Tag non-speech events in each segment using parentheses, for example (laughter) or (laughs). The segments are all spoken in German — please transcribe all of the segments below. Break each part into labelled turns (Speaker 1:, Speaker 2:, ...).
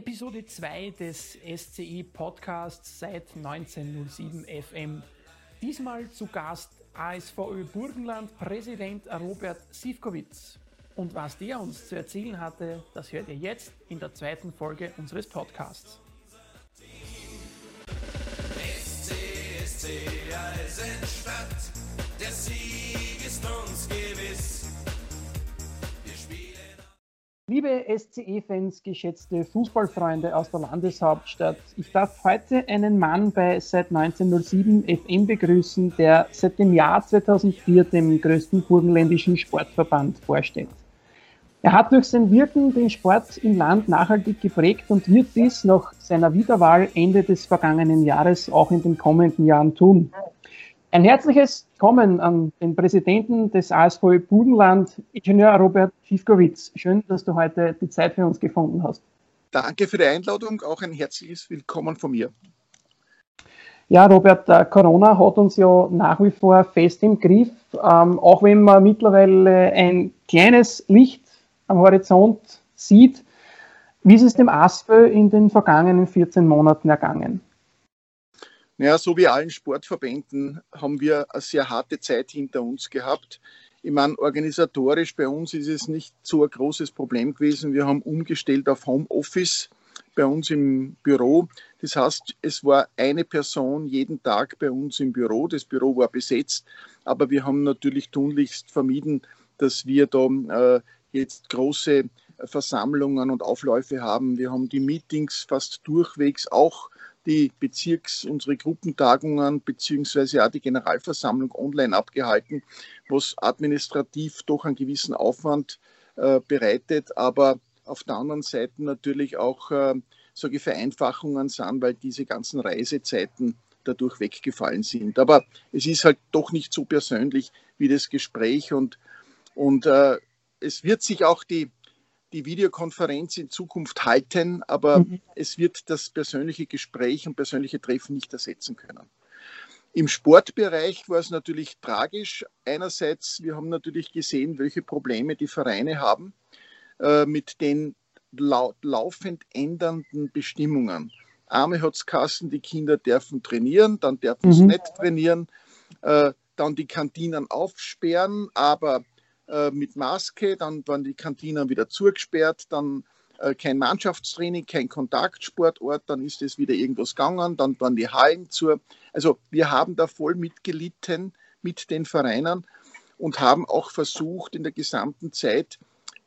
Speaker 1: Episode 2 des SCI Podcasts seit 1907 FM. Diesmal zu Gast ASVÖ Burgenland Präsident Robert Sivkowitz. Und was der uns zu erzählen hatte, das hört ihr jetzt in der zweiten Folge unseres Podcasts.
Speaker 2: SC, SC, Eisenstadt, der Sieg ist uns gewiss.
Speaker 1: Liebe SCE-Fans, geschätzte Fußballfreunde aus der Landeshauptstadt, ich darf heute einen Mann bei seit 1907 FM begrüßen, der seit dem Jahr 2004 dem größten burgenländischen Sportverband vorstellt. Er hat durch sein Wirken den Sport im Land nachhaltig geprägt und wird dies nach seiner Wiederwahl Ende des vergangenen Jahres auch in den kommenden Jahren tun. Ein herzliches Kommen an den Präsidenten des ASV Budenland, Ingenieur Robert Schiefkowitz. Schön, dass du heute die Zeit für uns gefunden hast.
Speaker 3: Danke für die Einladung, auch ein herzliches Willkommen von mir.
Speaker 1: Ja, Robert, Corona hat uns ja nach wie vor fest im Griff, ähm, auch wenn man mittlerweile ein kleines Licht am Horizont sieht. Wie ist es dem ASPÖ in den vergangenen 14 Monaten ergangen?
Speaker 3: Naja, so wie allen Sportverbänden haben wir eine sehr harte Zeit hinter uns gehabt. Ich meine, organisatorisch bei uns ist es nicht so ein großes Problem gewesen. Wir haben umgestellt auf Homeoffice bei uns im Büro. Das heißt, es war eine Person jeden Tag bei uns im Büro. Das Büro war besetzt, aber wir haben natürlich tunlichst vermieden, dass wir da äh, jetzt große Versammlungen und Aufläufe haben. Wir haben die Meetings fast durchwegs auch die Bezirks-, unsere Gruppentagungen beziehungsweise auch die Generalversammlung online abgehalten, was administrativ doch einen gewissen Aufwand äh, bereitet, aber auf der anderen Seite natürlich auch äh, solche Vereinfachungen sind, weil diese ganzen Reisezeiten dadurch weggefallen sind. Aber es ist halt doch nicht so persönlich wie das Gespräch und, und äh, es wird sich auch die die Videokonferenz in Zukunft halten, aber mhm. es wird das persönliche Gespräch und persönliche Treffen nicht ersetzen können. Im Sportbereich war es natürlich tragisch. Einerseits, wir haben natürlich gesehen, welche Probleme die Vereine haben äh, mit den lau laufend ändernden Bestimmungen. Arme hat es Kassen, die Kinder dürfen trainieren, dann dürfen sie mhm. nicht trainieren, äh, dann die Kantinen aufsperren, aber äh, mit Maske, dann waren die Kantinen wieder zugesperrt, dann äh, kein Mannschaftstraining, kein Kontaktsportort, dann ist es wieder irgendwas gegangen, dann waren die Hallen zu. Also wir haben da voll mitgelitten mit den Vereinen und haben auch versucht, in der gesamten Zeit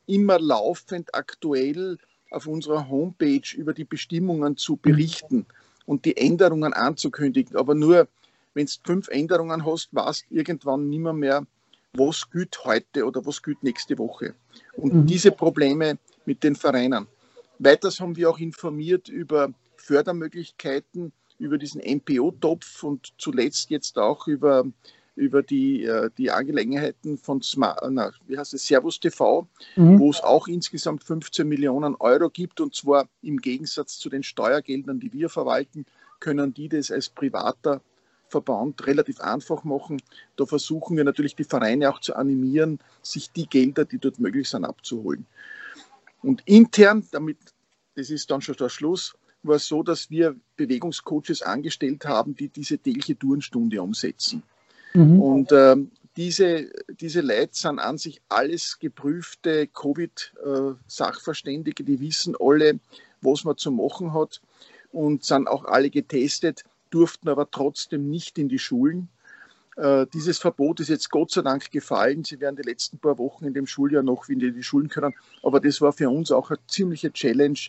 Speaker 3: immer laufend aktuell auf unserer Homepage über die Bestimmungen zu berichten und die Änderungen anzukündigen. Aber nur, wenn du fünf Änderungen hast, weißt irgendwann nimmer mehr, was gilt heute oder was gilt nächste Woche. Und mhm. diese Probleme mit den Vereinen. Weiters haben wir auch informiert über Fördermöglichkeiten, über diesen MPO-Topf und zuletzt jetzt auch über, über die, äh, die Angelegenheiten von Smart, na, wie heißt es, Servus TV, mhm. wo es auch insgesamt 15 Millionen Euro gibt und zwar im Gegensatz zu den Steuergeldern, die wir verwalten, können die das als privater Verband relativ einfach machen. Da versuchen wir natürlich die Vereine auch zu animieren, sich die Gelder, die dort möglich sind, abzuholen. Und intern, damit, das ist dann schon der Schluss, war es so, dass wir Bewegungscoaches angestellt haben, die diese tägliche Tourenstunde umsetzen. Mhm. Und äh, diese, diese Leute sind an sich alles geprüfte Covid-Sachverständige, die wissen alle, was man zu machen hat und sind auch alle getestet durften aber trotzdem nicht in die Schulen. Äh, dieses Verbot ist jetzt Gott sei Dank gefallen. Sie werden die letzten paar Wochen in dem Schuljahr noch wieder in die Schulen können. Aber das war für uns auch eine ziemliche Challenge,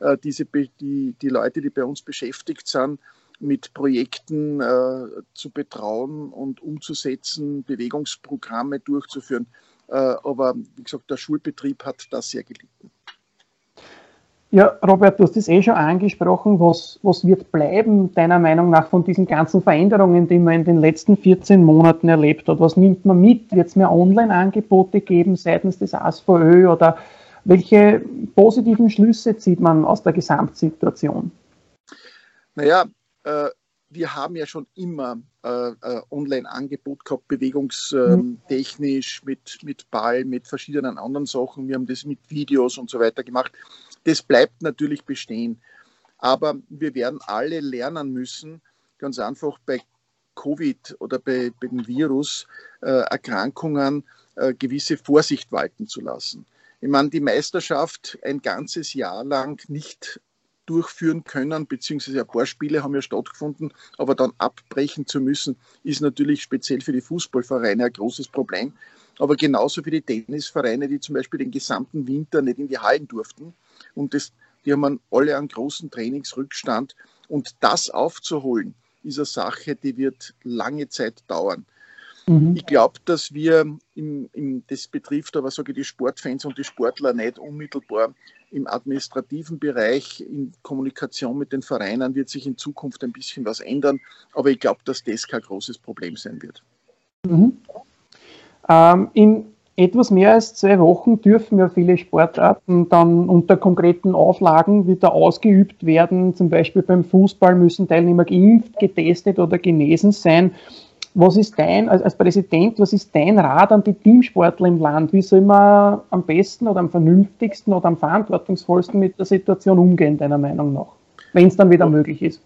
Speaker 3: äh, diese, die, die Leute, die bei uns beschäftigt sind, mit Projekten äh, zu betrauen und umzusetzen, Bewegungsprogramme durchzuführen. Aber wie gesagt, der Schulbetrieb hat das sehr gelitten.
Speaker 1: Ja, Robert, du hast das eh schon angesprochen. Was, was wird bleiben, deiner Meinung nach, von diesen ganzen Veränderungen, die man in den letzten 14 Monaten erlebt hat? Was nimmt man mit? Wird es mehr Online-Angebote geben seitens des ASVÖ oder welche positiven Schlüsse zieht man aus der Gesamtsituation?
Speaker 3: Naja, äh, wir haben ja schon immer äh, äh, Online-Angebot gehabt, bewegungstechnisch, mhm. mit, mit Ball, mit verschiedenen anderen Sachen. Wir haben das mit Videos und so weiter gemacht. Das bleibt natürlich bestehen. Aber wir werden alle lernen müssen, ganz einfach bei Covid oder bei, bei dem Virus äh, äh, gewisse Vorsicht walten zu lassen. Ich meine, die Meisterschaft ein ganzes Jahr lang nicht durchführen können, beziehungsweise ein paar Spiele haben ja stattgefunden, aber dann abbrechen zu müssen, ist natürlich speziell für die Fußballvereine ein großes Problem. Aber genauso für die Tennisvereine, die zum Beispiel den gesamten Winter nicht in die Hallen durften. Und das, die haben alle einen großen Trainingsrückstand. Und das aufzuholen, ist eine Sache, die wird lange Zeit dauern. Mhm. Ich glaube, dass wir, im, im, das betrifft aber sage ich, die Sportfans und die Sportler nicht unmittelbar im administrativen Bereich, in Kommunikation mit den Vereinen wird sich in Zukunft ein bisschen was ändern, aber ich glaube, dass das kein großes Problem sein wird.
Speaker 1: Mhm. Ähm, in etwas mehr als zwei Wochen dürfen ja viele Sportarten dann unter konkreten Auflagen wieder ausgeübt werden. Zum Beispiel beim Fußball müssen Teilnehmer geimpft, getestet oder genesen sein. Was ist dein, als Präsident, was ist dein Rat an die Teamsportler im Land? Wie soll man am besten oder am vernünftigsten oder am verantwortungsvollsten mit der Situation umgehen, deiner Meinung nach? Wenn es dann wieder möglich ist.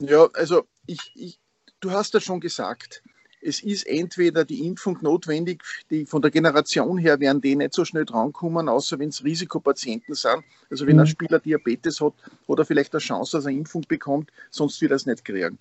Speaker 3: Ja, also ich, ich, du hast ja schon gesagt, es ist entweder die Impfung notwendig, die von der Generation her werden die nicht so schnell drankommen, außer wenn es Risikopatienten sind. Also wenn mhm. ein Spieler Diabetes hat oder vielleicht eine Chance, dass er eine Impfung bekommt, sonst wird er es nicht kriegen.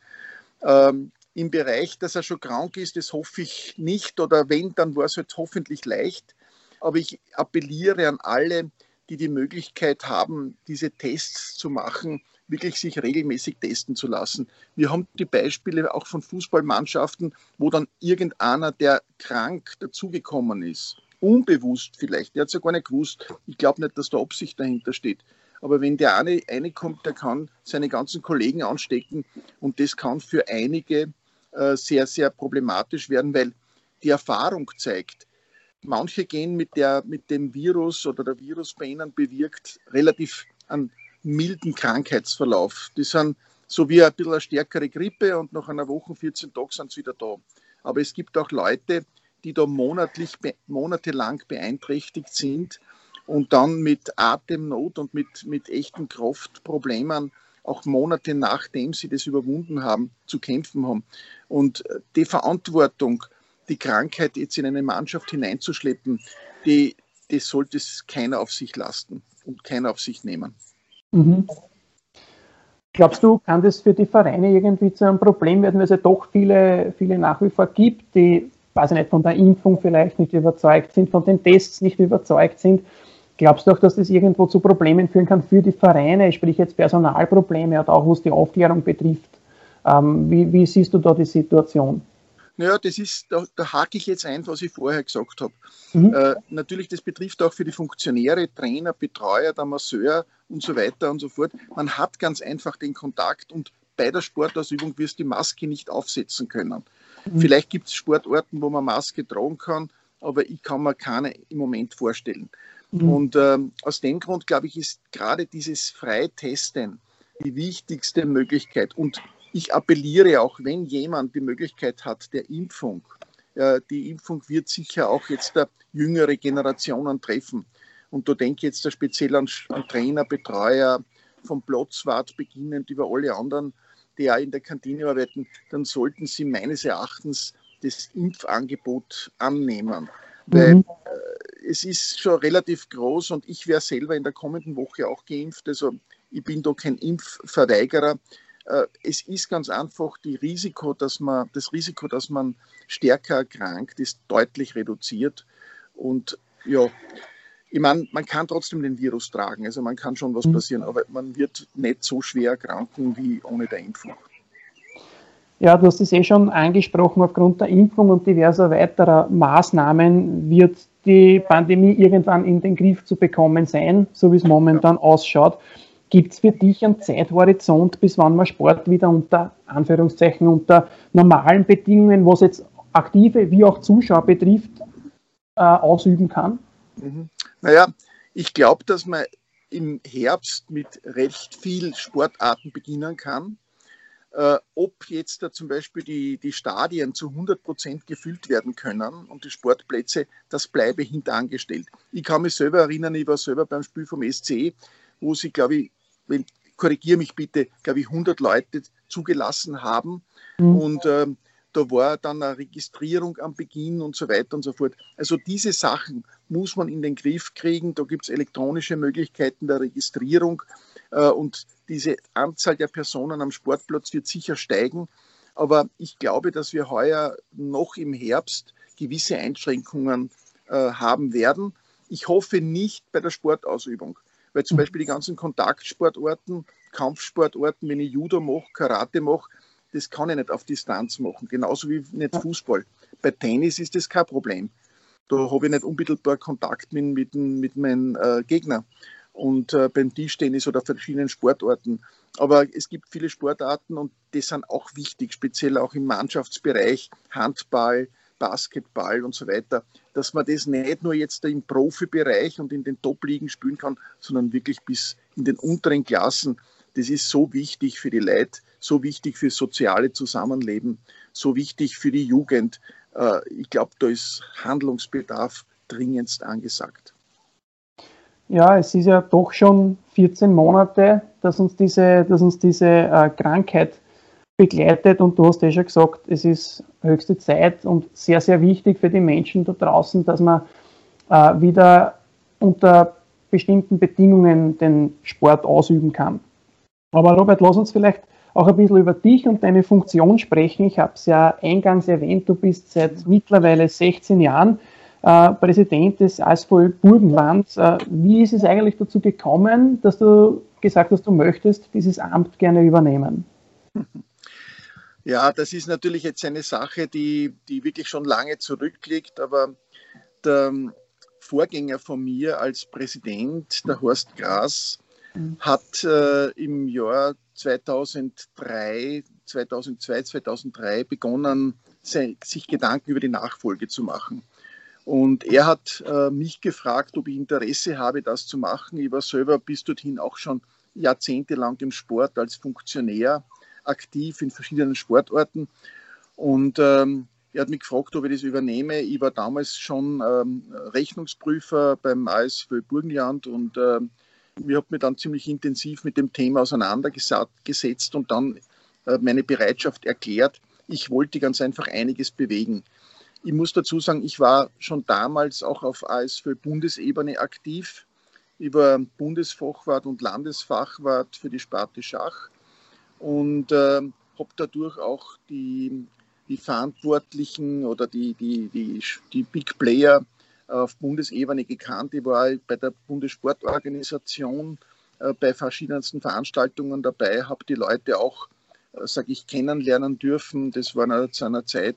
Speaker 3: Ähm, im Bereich, dass er schon krank ist, das hoffe ich nicht. Oder wenn, dann war es halt hoffentlich leicht. Aber ich appelliere an alle, die die Möglichkeit haben, diese Tests zu machen, wirklich sich regelmäßig testen zu lassen. Wir haben die Beispiele auch von Fußballmannschaften, wo dann irgendeiner, der krank dazugekommen ist, unbewusst vielleicht, der hat es ja gar nicht gewusst, ich glaube nicht, dass da Absicht dahinter steht, aber wenn der eine reinkommt, der kann seine ganzen Kollegen anstecken und das kann für einige äh, sehr, sehr problematisch werden, weil die Erfahrung zeigt, manche gehen mit, der, mit dem Virus oder der Virus bei ihnen bewirkt relativ einen milden Krankheitsverlauf. Die sind so wie ein bisschen eine stärkere Grippe und nach einer Woche, 14 Tagen sind sie wieder da. Aber es gibt auch Leute, die da monatlich, monatelang beeinträchtigt sind und dann mit Atemnot und mit, mit echten Kraftproblemen auch Monate nachdem sie das überwunden haben, zu kämpfen haben. Und die Verantwortung, die Krankheit jetzt in eine Mannschaft hineinzuschleppen, die, das sollte es keiner auf sich lasten und keiner auf sich nehmen. Mhm.
Speaker 1: Glaubst du, kann das für die Vereine irgendwie zu einem Problem werden, weil es ja doch viele, viele nach wie vor gibt, die, weiß ich nicht, von der Impfung vielleicht nicht überzeugt sind, von den Tests nicht überzeugt sind Glaubst du auch, dass das irgendwo zu Problemen führen kann für die Vereine, sprich jetzt Personalprobleme oder auch was die Aufklärung betrifft? Ähm, wie, wie, siehst du da die Situation?
Speaker 3: Naja, das ist, da, da hake ich jetzt ein, was ich vorher gesagt habe. Mhm. Äh, natürlich, das betrifft auch für die Funktionäre, Trainer, Betreuer, der Masseur und so weiter und so fort. Man hat ganz einfach den Kontakt und bei der Sportausübung wirst du die Maske nicht aufsetzen können. Mhm. Vielleicht gibt es Sportorten, wo man Maske tragen kann, aber ich kann mir keine im Moment vorstellen. Mhm. Und ähm, aus dem Grund, glaube ich, ist gerade dieses Freitesten die wichtigste Möglichkeit. Und ich appelliere auch, wenn jemand die Möglichkeit hat der Impfung, äh, die Impfung wird sicher auch jetzt der jüngere Generationen treffen. Und da denke ich jetzt da speziell an, an Trainer, Betreuer, vom Platzwart beginnend über alle anderen, die auch in der Kantine arbeiten, dann sollten sie meines Erachtens das Impfangebot annehmen. Weil mhm. äh, es ist schon relativ groß und ich werde selber in der kommenden Woche auch geimpft. Also ich bin da kein Impfverweigerer. Äh, es ist ganz einfach die Risiko, dass man, das Risiko, dass man stärker erkrankt, ist deutlich reduziert. Und ja, ich meine, man kann trotzdem den Virus tragen. Also man kann schon was mhm. passieren, aber man wird nicht so schwer erkranken wie ohne der Impfung.
Speaker 1: Ja, du hast es eh schon angesprochen, aufgrund der Impfung und diverser weiterer Maßnahmen wird die Pandemie irgendwann in den Griff zu bekommen sein, so wie es momentan ausschaut. Gibt es für dich einen Zeithorizont, bis wann man Sport wieder unter Anführungszeichen unter normalen Bedingungen, was jetzt aktive wie auch Zuschauer betrifft, äh, ausüben kann?
Speaker 3: Mhm. Naja, ich glaube, dass man im Herbst mit recht viel Sportarten beginnen kann. Äh, ob jetzt da zum Beispiel die, die Stadien zu 100 Prozent gefüllt werden können und die Sportplätze, das bleibe hinterangestellt. Ich kann mich selber erinnern, ich war selber beim Spiel vom SC, wo sie, glaube ich, wenn, korrigiere mich bitte, glaube ich, 100 Leute zugelassen haben. Mhm. Und äh, da war dann eine Registrierung am Beginn und so weiter und so fort. Also diese Sachen muss man in den Griff kriegen. Da gibt es elektronische Möglichkeiten der Registrierung äh, und diese Anzahl der Personen am Sportplatz wird sicher steigen. Aber ich glaube, dass wir heuer noch im Herbst gewisse Einschränkungen äh, haben werden. Ich hoffe nicht bei der Sportausübung, weil zum mhm. Beispiel die ganzen Kontaktsportarten, Kampfsportarten, wenn ich Judo mache, Karate mache, das kann ich nicht auf Distanz machen, genauso wie nicht Fußball. Bei Tennis ist das kein Problem. Da habe ich nicht unmittelbar Kontakt mit, mit, mit meinem äh, Gegner. Und äh, beim Tischtennis oder verschiedenen Sportarten. Aber es gibt viele Sportarten und die sind auch wichtig, speziell auch im Mannschaftsbereich, Handball, Basketball und so weiter, dass man das nicht nur jetzt im Profibereich und in den Top-Ligen spielen kann, sondern wirklich bis in den unteren Klassen. Das ist so wichtig für die Leute, so wichtig für das soziale Zusammenleben, so wichtig für die Jugend. Äh, ich glaube, da ist Handlungsbedarf dringendst angesagt.
Speaker 1: Ja, es ist ja doch schon 14 Monate, dass uns diese, dass uns diese äh, Krankheit begleitet und du hast ja schon gesagt, es ist höchste Zeit und sehr, sehr wichtig für die Menschen da draußen, dass man äh, wieder unter bestimmten Bedingungen den Sport ausüben kann. Aber Robert, lass uns vielleicht auch ein bisschen über dich und deine Funktion sprechen. Ich habe es ja eingangs erwähnt, du bist seit mittlerweile 16 Jahren äh, Präsident des ASVÖ Burgenlands. Äh, wie ist es eigentlich dazu gekommen, dass du gesagt hast, du möchtest dieses Amt gerne übernehmen? (laughs)
Speaker 3: Ja, das ist natürlich jetzt eine Sache, die, die wirklich schon lange zurückliegt, aber der Vorgänger von mir als Präsident, der Horst Gras, mhm. hat äh, im Jahr 2003, 2002, 2003 begonnen, sich Gedanken über die Nachfolge zu machen. Und er hat äh, mich gefragt, ob ich Interesse habe, das zu machen. Ich war selber bis dorthin auch schon jahrzehntelang im Sport als Funktionär aktiv in verschiedenen Sportarten. Und ähm, er hat mich gefragt, ob ich das übernehme. Ich war damals schon ähm, Rechnungsprüfer beim ASV Burgenland und ähm, ich habe mich dann ziemlich intensiv mit dem Thema auseinandergesetzt und dann äh, meine Bereitschaft erklärt. Ich wollte ganz einfach einiges bewegen. Ich muss dazu sagen, ich war schon damals auch auf ASV Bundesebene aktiv. Ich war Bundesfachwart und Landesfachwart für die Sparte Schach und äh, habe dadurch auch die, die Verantwortlichen oder die, die, die, die Big Player auf Bundesebene gekannt. Ich war bei der Bundessportorganisation äh, bei verschiedensten Veranstaltungen dabei, habe die Leute auch, äh, sage ich, kennenlernen dürfen. Das war zu einer Zeit,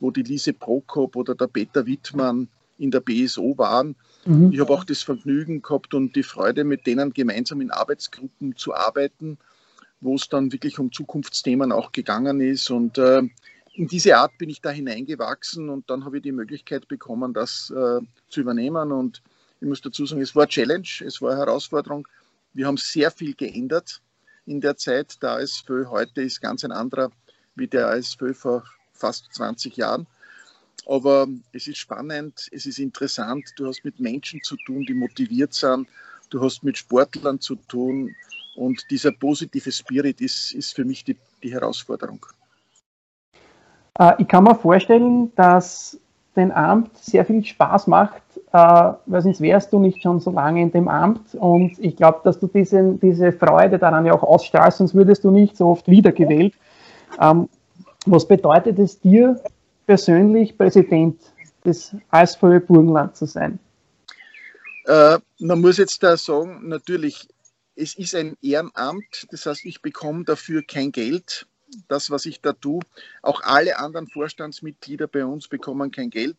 Speaker 3: wo die Lise Prokop oder der Peter Wittmann in der BSO waren. Mhm. Ich habe auch das Vergnügen gehabt und die Freude, mit denen gemeinsam in Arbeitsgruppen zu arbeiten, wo es dann wirklich um Zukunftsthemen auch gegangen ist. Und äh, in diese Art bin ich da hineingewachsen und dann habe ich die Möglichkeit bekommen, das äh, zu übernehmen. Und ich muss dazu sagen, es war Challenge, es war Herausforderung. Wir haben sehr viel geändert in der Zeit. Der ASFÖ heute ist ganz ein anderer wie der ASFÖ vor fast 20 Jahren. Aber es ist spannend, es ist interessant. Du hast mit Menschen zu tun, die motiviert sind. Du hast mit Sportlern zu tun. Und dieser positive Spirit ist, ist für mich die, die Herausforderung.
Speaker 1: Äh, ich kann mir vorstellen, dass dein Amt sehr viel Spaß macht, äh, weil sonst wärst du nicht schon so lange in dem Amt. Und ich glaube, dass du diese, diese Freude daran ja auch ausstrahlst, sonst würdest du nicht so oft wiedergewählt. Ähm, was bedeutet es dir persönlich, Präsident des ASVÖ Burgenland zu sein?
Speaker 3: Äh, man muss jetzt da sagen, natürlich, es ist ein Ehrenamt, das heißt, ich bekomme dafür kein Geld das, was ich da tue. Auch alle anderen Vorstandsmitglieder bei uns bekommen kein Geld.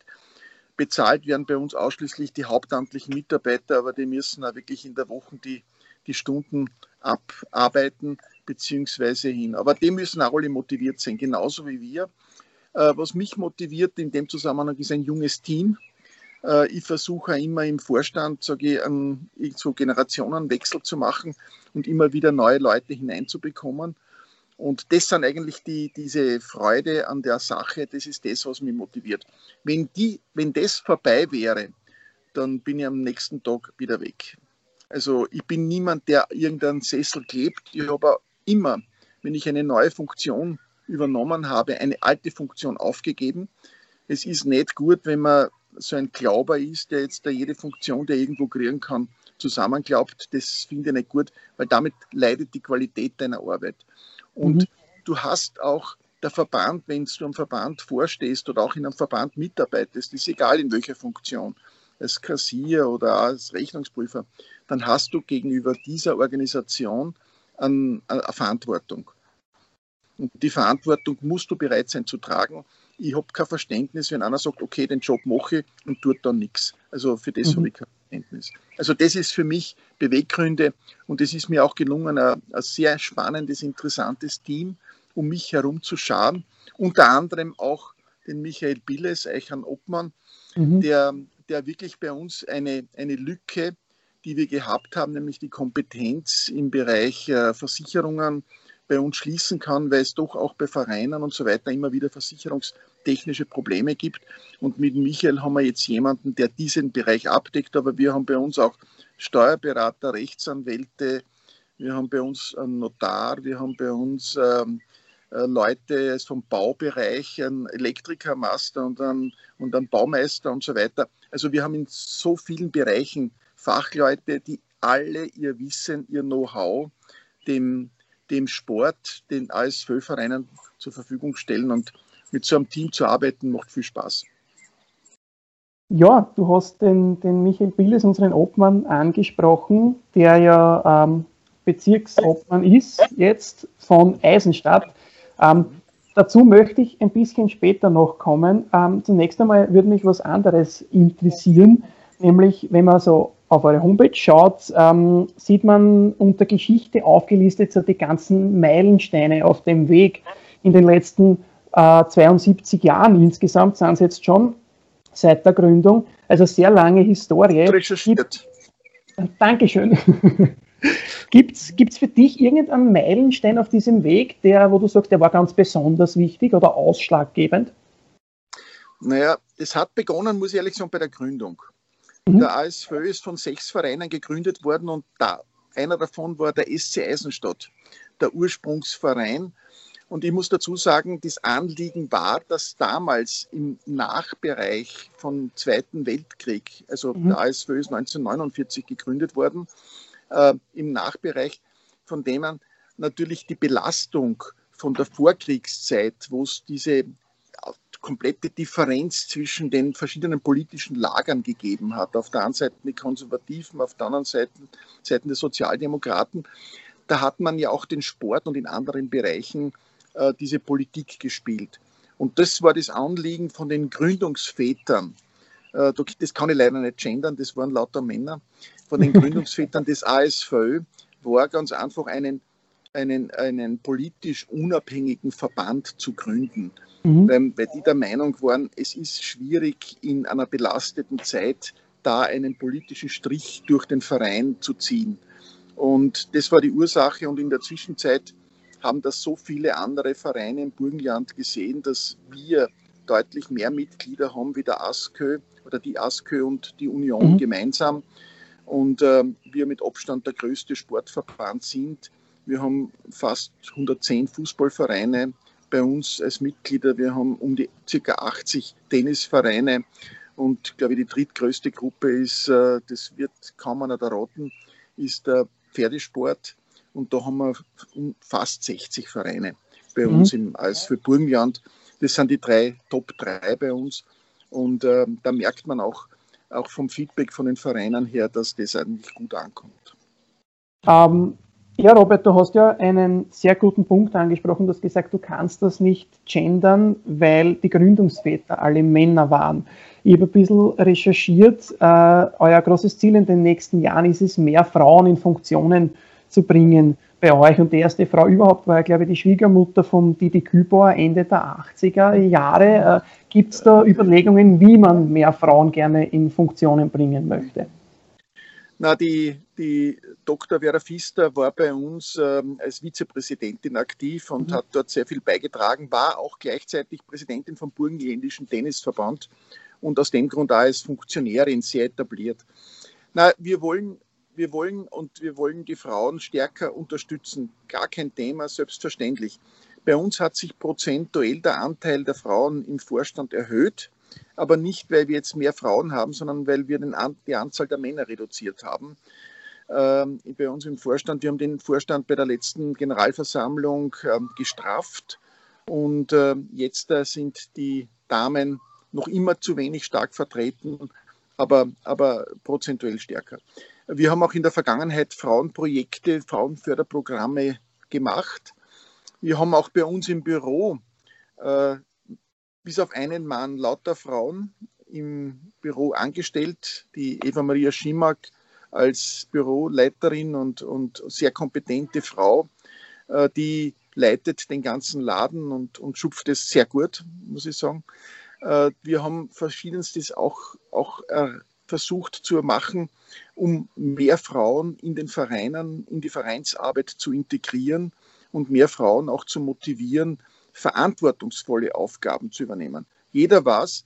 Speaker 3: Bezahlt werden bei uns ausschließlich die hauptamtlichen Mitarbeiter, aber die müssen auch wirklich in der Woche die, die Stunden abarbeiten beziehungsweise hin. Aber die müssen auch alle motiviert sein, genauso wie wir. Äh, was mich motiviert in dem Zusammenhang ist ein junges Team. Äh, ich versuche immer im Vorstand, sage ich, so Generationenwechsel zu machen und immer wieder neue Leute hineinzubekommen. Und das sind eigentlich die, diese Freude an der Sache, das ist das, was mich motiviert. Wenn, die, wenn das vorbei wäre, dann bin ich am nächsten Tag wieder weg. Also ich bin niemand, der irgendeinen Sessel klebt. Ich habe immer, wenn ich eine neue Funktion übernommen habe, eine alte Funktion aufgegeben. Es ist nicht gut, wenn man so ein Glauber ist, der jetzt da jede Funktion, der irgendwo kriegen kann, zusammenglaubt. Das finde ich nicht gut, weil damit leidet die Qualität deiner Arbeit. Und mhm. du hast auch der Verband, wenn du am Verband vorstehst oder auch in einem Verband mitarbeitest, ist egal in welcher Funktion, als Kassier oder als Rechnungsprüfer, dann hast du gegenüber dieser Organisation eine, eine Verantwortung. Und die Verantwortung musst du bereit sein zu tragen. Ich habe kein Verständnis, wenn einer sagt, okay, den Job mache ich und tut dann nichts. Also für das mhm. habe ich kein Verständnis. Also das ist für mich Beweggründe und es ist mir auch gelungen, ein, ein sehr spannendes, interessantes Team um mich herum zu scharen. Unter anderem auch den Michael Billes, Eichern Obmann, mhm. der, der wirklich bei uns eine, eine Lücke, die wir gehabt haben, nämlich die Kompetenz im Bereich äh, Versicherungen bei uns schließen kann, weil es doch auch bei Vereinen und so weiter immer wieder versicherungstechnische Probleme gibt. Und mit Michael haben wir jetzt jemanden, der diesen Bereich abdeckt, aber wir haben bei uns auch Steuerberater, Rechtsanwälte, wir haben bei uns einen Notar, wir haben bei uns ähm, äh, Leute vom Baubereich, ein Elektrikermaster und ein, und ein Baumeister und so weiter. Also wir haben in so vielen Bereichen Fachleute, die alle ihr Wissen, ihr Know-how dem, dem Sport, den ASV-Vereinen zur Verfügung stellen. Und mit so einem Team zu arbeiten, macht viel Spaß.
Speaker 1: Ja, du hast den, den Michael Billes, unseren Obmann, angesprochen, der ja ähm, Bezirksobmann ist, jetzt von Eisenstadt. Ähm, dazu möchte ich ein bisschen später noch kommen. Ähm, zunächst einmal würde mich was anderes interessieren, nämlich wenn man so auf eure Homepage schaut, ähm, sieht man unter Geschichte aufgelistet so die ganzen Meilensteine auf dem Weg in den letzten äh, 72 Jahren insgesamt sind es jetzt schon seit der Gründung. Also sehr lange Historie.
Speaker 3: Recherchiert.
Speaker 1: Dankeschön. (laughs) Gibt es für dich irgendeinen Meilenstein auf diesem Weg, der, wo du sagst, der war ganz besonders wichtig oder ausschlaggebend?
Speaker 3: Naja, es hat begonnen, muss ich ehrlich sagen, bei der Gründung. Mhm. Der ASV ist von sechs Vereinen gegründet worden und da, einer davon war der SC Eisenstadt, der Ursprungsverein. Und ich muss dazu sagen, das Anliegen war, dass damals im Nachbereich vom Zweiten Weltkrieg, also mhm. der ASV ist 1949 gegründet worden, äh, im Nachbereich, von denen natürlich die Belastung von der Vorkriegszeit, wo es diese komplette Differenz zwischen den verschiedenen politischen Lagern gegeben hat. Auf der einen Seite die Konservativen, auf der anderen Seite Seiten der Sozialdemokraten. Da hat man ja auch den Sport und in anderen Bereichen äh, diese Politik gespielt. Und das war das Anliegen von den Gründungsvätern. Äh, das kann ich leider nicht gendern, das waren lauter Männer von den (laughs) Gründungsvätern des ASV war ganz einfach einen, einen, einen politisch unabhängigen Verband zu gründen. Mhm. Weil, weil die der Meinung waren, es ist schwierig in einer belasteten Zeit da einen politischen Strich durch den Verein zu ziehen. Und das war die Ursache und in der Zwischenzeit haben das so viele andere Vereine im Burgenland gesehen, dass wir deutlich mehr Mitglieder haben wie der ASKÖ oder die ASKÖ und die Union mhm. gemeinsam und äh, wir mit Abstand der größte Sportverband sind. Wir haben fast 110 Fußballvereine bei uns als Mitglieder. Wir haben um die ca. 80 Tennisvereine und glaube ich die drittgrößte Gruppe ist, äh, das wird kaum einer erraten, ist der Pferdesport und da haben wir fast 60 Vereine bei mhm. uns im, als für Burgenland. Das sind die drei Top 3 bei uns und äh, da merkt man auch, auch vom Feedback von den Vereinen her, dass das eigentlich gut ankommt.
Speaker 1: Ähm, ja, Robert, du hast ja einen sehr guten Punkt angesprochen. Du hast gesagt, du kannst das nicht gendern, weil die Gründungsväter alle Männer waren. Ich habe ein bisschen recherchiert. Äh, euer großes Ziel in den nächsten Jahren ist es, mehr Frauen in Funktionen zu bringen bei euch. Und die erste Frau überhaupt war, glaube ich, die Schwiegermutter von Didi Kübauer Ende der 80er Jahre. Äh, Gibt es da Überlegungen, wie man mehr Frauen gerne in Funktionen bringen möchte?
Speaker 3: Na, die, die Dr. Vera Fister war bei uns ähm, als Vizepräsidentin aktiv und mhm. hat dort sehr viel beigetragen, war auch gleichzeitig Präsidentin vom Burgenländischen Tennisverband und aus dem Grund auch als Funktionärin sehr etabliert. Na, wir wollen wir wollen und wir wollen die Frauen stärker unterstützen. Gar kein Thema, selbstverständlich. Bei uns hat sich prozentuell der Anteil der Frauen im Vorstand erhöht, aber nicht, weil wir jetzt mehr Frauen haben, sondern weil wir den, die Anzahl der Männer reduziert haben. Ähm, bei uns im Vorstand, wir haben den Vorstand bei der letzten Generalversammlung ähm, gestraft und äh, jetzt äh, sind die Damen noch immer zu wenig stark vertreten, aber, aber prozentuell stärker. Wir haben auch in der Vergangenheit Frauenprojekte, Frauenförderprogramme gemacht. Wir haben auch bei uns im Büro äh, bis auf einen Mann lauter Frauen im Büro angestellt. Die Eva Maria Schimak als Büroleiterin und, und sehr kompetente Frau, äh, die leitet den ganzen Laden und, und schupft es sehr gut, muss ich sagen. Äh, wir haben verschiedenstes auch, auch äh, versucht zu machen, um mehr Frauen in den Vereinen, in die Vereinsarbeit zu integrieren und mehr Frauen auch zu motivieren, verantwortungsvolle Aufgaben zu übernehmen. Jeder weiß,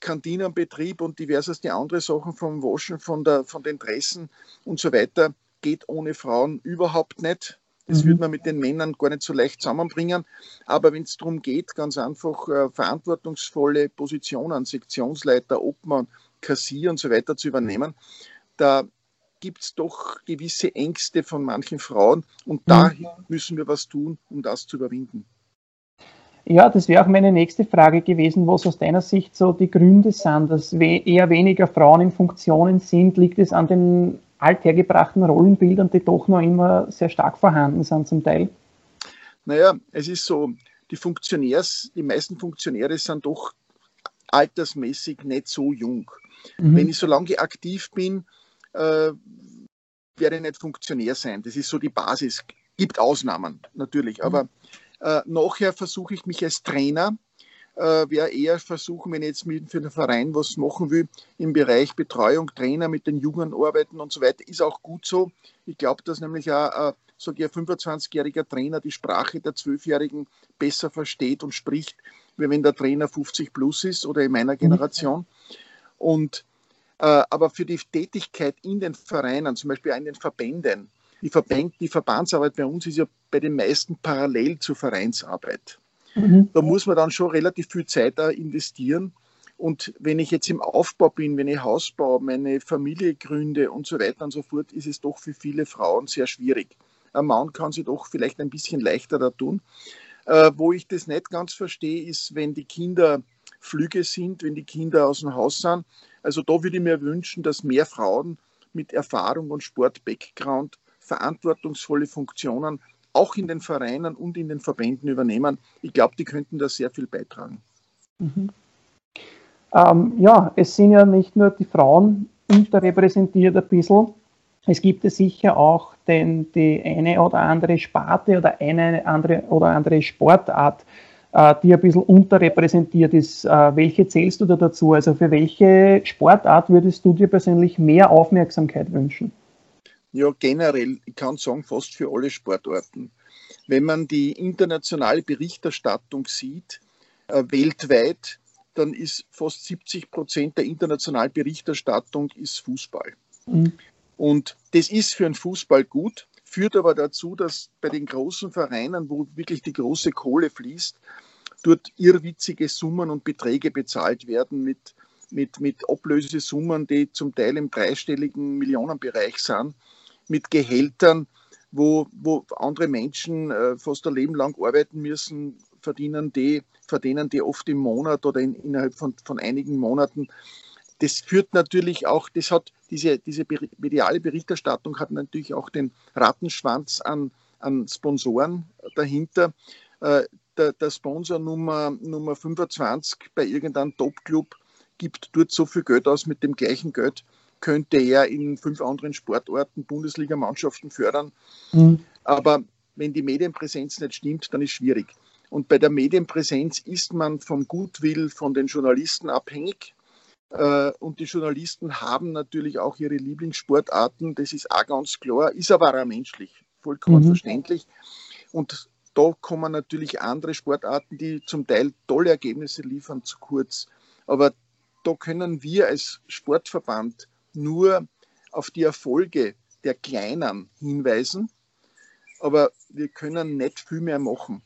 Speaker 3: Kantinenbetrieb und diverseste andere Sachen vom Waschen, von, der, von den Dressen und so weiter geht ohne Frauen überhaupt nicht. Das mhm. würde man mit den Männern gar nicht so leicht zusammenbringen. Aber wenn es darum geht, ganz einfach äh, verantwortungsvolle Positionen, Sektionsleiter, Obmann, Kassier und so weiter zu übernehmen, da gibt es doch gewisse Ängste von manchen Frauen und da mhm. müssen wir was tun, um das zu überwinden.
Speaker 1: Ja, das wäre auch meine nächste Frage gewesen, was aus deiner Sicht so die Gründe sind, dass eher weniger Frauen in Funktionen sind. Liegt es an den althergebrachten Rollenbildern, die doch noch immer sehr stark vorhanden sind zum Teil?
Speaker 3: Naja, es ist so, die Funktionärs, die meisten Funktionäre sind doch altersmäßig nicht so jung. Mhm. Wenn ich so lange aktiv bin, äh, werde ich nicht Funktionär sein. Das ist so die Basis. Gibt Ausnahmen natürlich, mhm. Äh, nachher versuche ich mich als Trainer äh, wäre eher versuchen, wenn ich jetzt mit für den Verein was machen will, im Bereich Betreuung, Trainer mit den Jungen arbeiten und so weiter, ist auch gut so. Ich glaube, dass nämlich auch, äh, ich, ein 25-jähriger Trainer die Sprache der 12-Jährigen besser versteht und spricht, wie wenn der Trainer 50 plus ist oder in meiner mhm. Generation. Und äh, aber für die Tätigkeit in den Vereinen, zum Beispiel in den Verbänden, die, Verband, die Verbandsarbeit bei uns ist ja bei den meisten parallel zur Vereinsarbeit. Mhm. Da muss man dann schon relativ viel Zeit investieren. Und wenn ich jetzt im Aufbau bin, wenn ich Haus baue, meine Familie gründe und so weiter und so fort, ist es doch für viele Frauen sehr schwierig. Ein Mann kann sich doch vielleicht ein bisschen leichter da tun. Äh, wo ich das nicht ganz verstehe, ist, wenn die Kinder Flüge sind, wenn die Kinder aus dem Haus sind. Also da würde ich mir wünschen, dass mehr Frauen mit Erfahrung und Sport-Background verantwortungsvolle Funktionen auch in den Vereinen und in den Verbänden übernehmen. Ich glaube, die könnten da sehr viel beitragen.
Speaker 1: Mhm. Ähm, ja, es sind ja nicht nur die Frauen unterrepräsentiert ein bisschen. Es gibt ja sicher auch den, die eine oder andere Sparte oder eine andere oder andere Sportart, äh, die ein bisschen unterrepräsentiert ist. Äh, welche zählst du da dazu? Also für welche Sportart würdest du dir persönlich mehr Aufmerksamkeit wünschen?
Speaker 3: Ja, generell, ich kann sagen, fast für alle Sportarten. Wenn man die internationale Berichterstattung sieht, äh, weltweit, dann ist fast 70 Prozent der internationalen Berichterstattung ist Fußball. Mhm. Und das ist für den Fußball gut, führt aber dazu, dass bei den großen Vereinen, wo wirklich die große Kohle fließt, dort irrwitzige Summen und Beträge bezahlt werden mit, mit, mit Ablösesummen, die zum Teil im dreistelligen Millionenbereich sind mit Gehältern, wo, wo andere Menschen äh, fast ein Leben lang arbeiten müssen, verdienen die, verdienen die oft im Monat oder in, innerhalb von, von einigen Monaten. Das führt natürlich auch, das hat diese, diese mediale Berichterstattung hat natürlich auch den Rattenschwanz an, an Sponsoren dahinter. Äh, der, der, Sponsor Nummer, Nummer 25 bei irgendeinem Top-Club gibt dort so viel Geld aus mit dem gleichen Geld, könnte er in fünf anderen Sportorten Bundesligamannschaften fördern. Mhm. Aber wenn die Medienpräsenz nicht stimmt, dann ist es schwierig. Und bei der Medienpräsenz ist man vom Gutwill von den Journalisten abhängig. Äh, und die Journalisten haben natürlich auch ihre Lieblingssportarten, das ist auch ganz klar, ist aber auch menschlich, vollkommen mhm. verständlich. Und da kommen natürlich andere Sportarten, die zum Teil tolle Ergebnisse liefern, zu kurz. Aber da können wir als Sportverband nur auf die Erfolge der Kleinen hinweisen, aber wir können nicht viel mehr machen.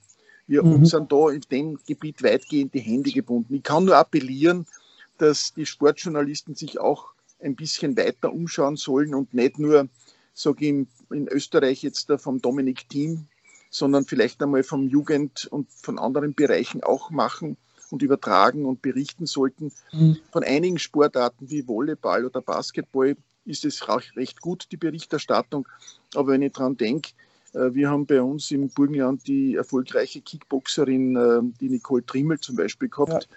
Speaker 3: Wir
Speaker 1: Mhm.
Speaker 3: sind da in dem Gebiet weitgehend die Hände gebunden. Ich kann nur appellieren, dass die Sportjournalisten sich auch ein bisschen weiter umschauen sollen und nicht nur, sage ich, in, Österreich jetzt vom Dominik Thiem, sondern vielleicht einmal vom Jugend und von anderen Bereichen auch machen und übertragen und berichten sollten.
Speaker 1: Mhm.
Speaker 3: Von einigen Sportarten wie Volleyball oder Basketball ist es recht recht gut, die Berichterstattung. Aber wenn ich daran denke, äh, wir haben bei uns im Burgenland die erfolgreiche Kickboxerin, äh, die Nicole Trimmel zum Beispiel gehabt.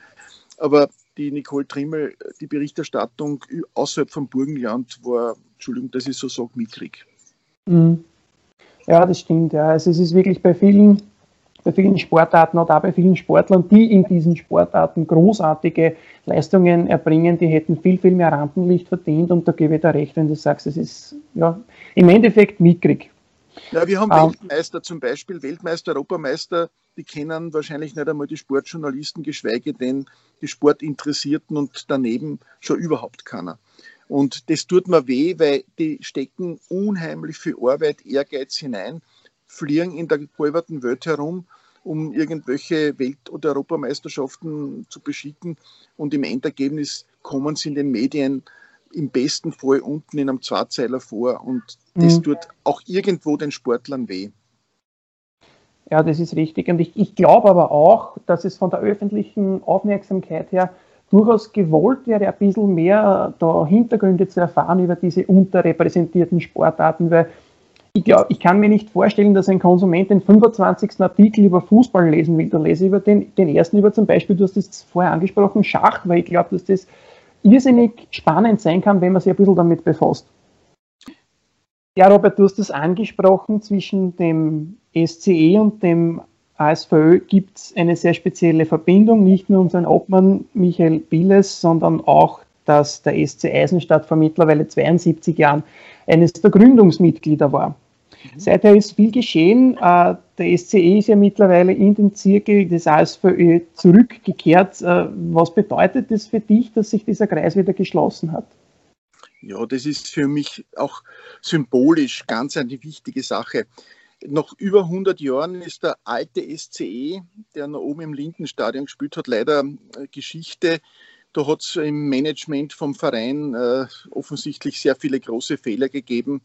Speaker 3: Aber die Nicole Trimmel, die Berichterstattung außerhalb vom Burgenland war, Entschuldigung, dass ich so sage, mickrig.
Speaker 1: Mhm. Ja, das stimmt. Ja. Also es ist wirklich bei vielen, bei vielen Sportarten und auch bei vielen Sportlern, die in diesen Sportarten großartige Leistungen erbringen, die hätten viel, viel mehr Rampenlicht verdient. Und da gebe ich dir recht, wenn du sagst, es ist ja im Endeffekt mickrig.
Speaker 3: Ja, wir haben
Speaker 1: Ah.
Speaker 3: Weltmeister zum Beispiel, Weltmeister, Europameister, die kennen wahrscheinlich nicht einmal die Sportjournalisten, geschweige denn die Sportinteressierten und daneben schon überhaupt keiner. Und das tut mir weh, weil die stecken unheimlich viel Arbeit, Ehrgeiz hinein, fliegen in der gepulverten Welt herum, um irgendwelche Welt- oder Europameisterschaften zu beschicken. Und im Endergebnis kommen sie in den Medien im besten Fall unten in einem Zweizeiler vor. Und das
Speaker 1: Mhm.
Speaker 3: tut auch irgendwo den Sportlern weh.
Speaker 1: Ja, das ist richtig. Und ich, ich glaube aber auch, dass es von der öffentlichen Aufmerksamkeit her durchaus gewollt wäre, ein bisschen mehr da Hintergründe zu erfahren über diese unterrepräsentierten Sportarten, weil ich glaube, ich kann mir nicht vorstellen, dass ein Konsument den 25. Artikel über Fußball lesen will. Da lese ich über den, den ersten über zum Beispiel, du hast das vorher angesprochen, Schach, weil ich glaube, dass das irrsinnig spannend sein kann, wenn man sich ein bisschen damit befasst. Ja, Robert, du hast es angesprochen, zwischen dem SCE und dem ASVÖ gibt es eine sehr spezielle Verbindung, nicht nur unseren Obmann Michael Billes, sondern auch, dass der SC Eisenstadt vor mittlerweile 72 Jahren eines der Gründungsmitglieder war. Seither ist viel geschehen. Äh, Der SCE ist ja mittlerweile in den Zirkel des ASVÖ zurückgekehrt. Äh, Was bedeutet das für dich, dass sich dieser Kreis wieder geschlossen hat?
Speaker 3: Ja, das ist für mich auch symbolisch ganz eine wichtige Sache. Nach über 100 Jahren ist der alte SCE, der noch oben im Lindenstadion gespielt hat, leider äh, Geschichte. Da hat es im Management vom Verein äh, offensichtlich sehr viele große Fehler gegeben,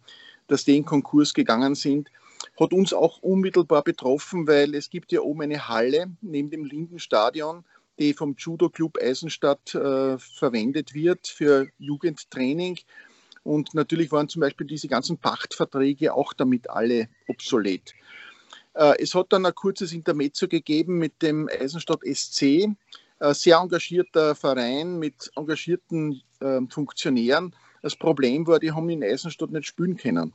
Speaker 3: dass die in Konkurs gegangen sind. Hat uns auch unmittelbar betroffen, weil es gibt ja oben eine Halle neben dem Lindenstadion, die vom Judo Club Eisenstadt äh, verwendet wird für Jugendtraining. Und natürlich waren zum Beispiel diese ganzen Pachtverträge auch damit alle obsolet. Äh, es hat dann ein kurzes Intermezzo gegeben mit dem Eisenstadt SC, ein sehr engagierter Verein mit engagierten äh, Funktionären. Das Problem war, die haben in Eisenstadt nicht spielen können.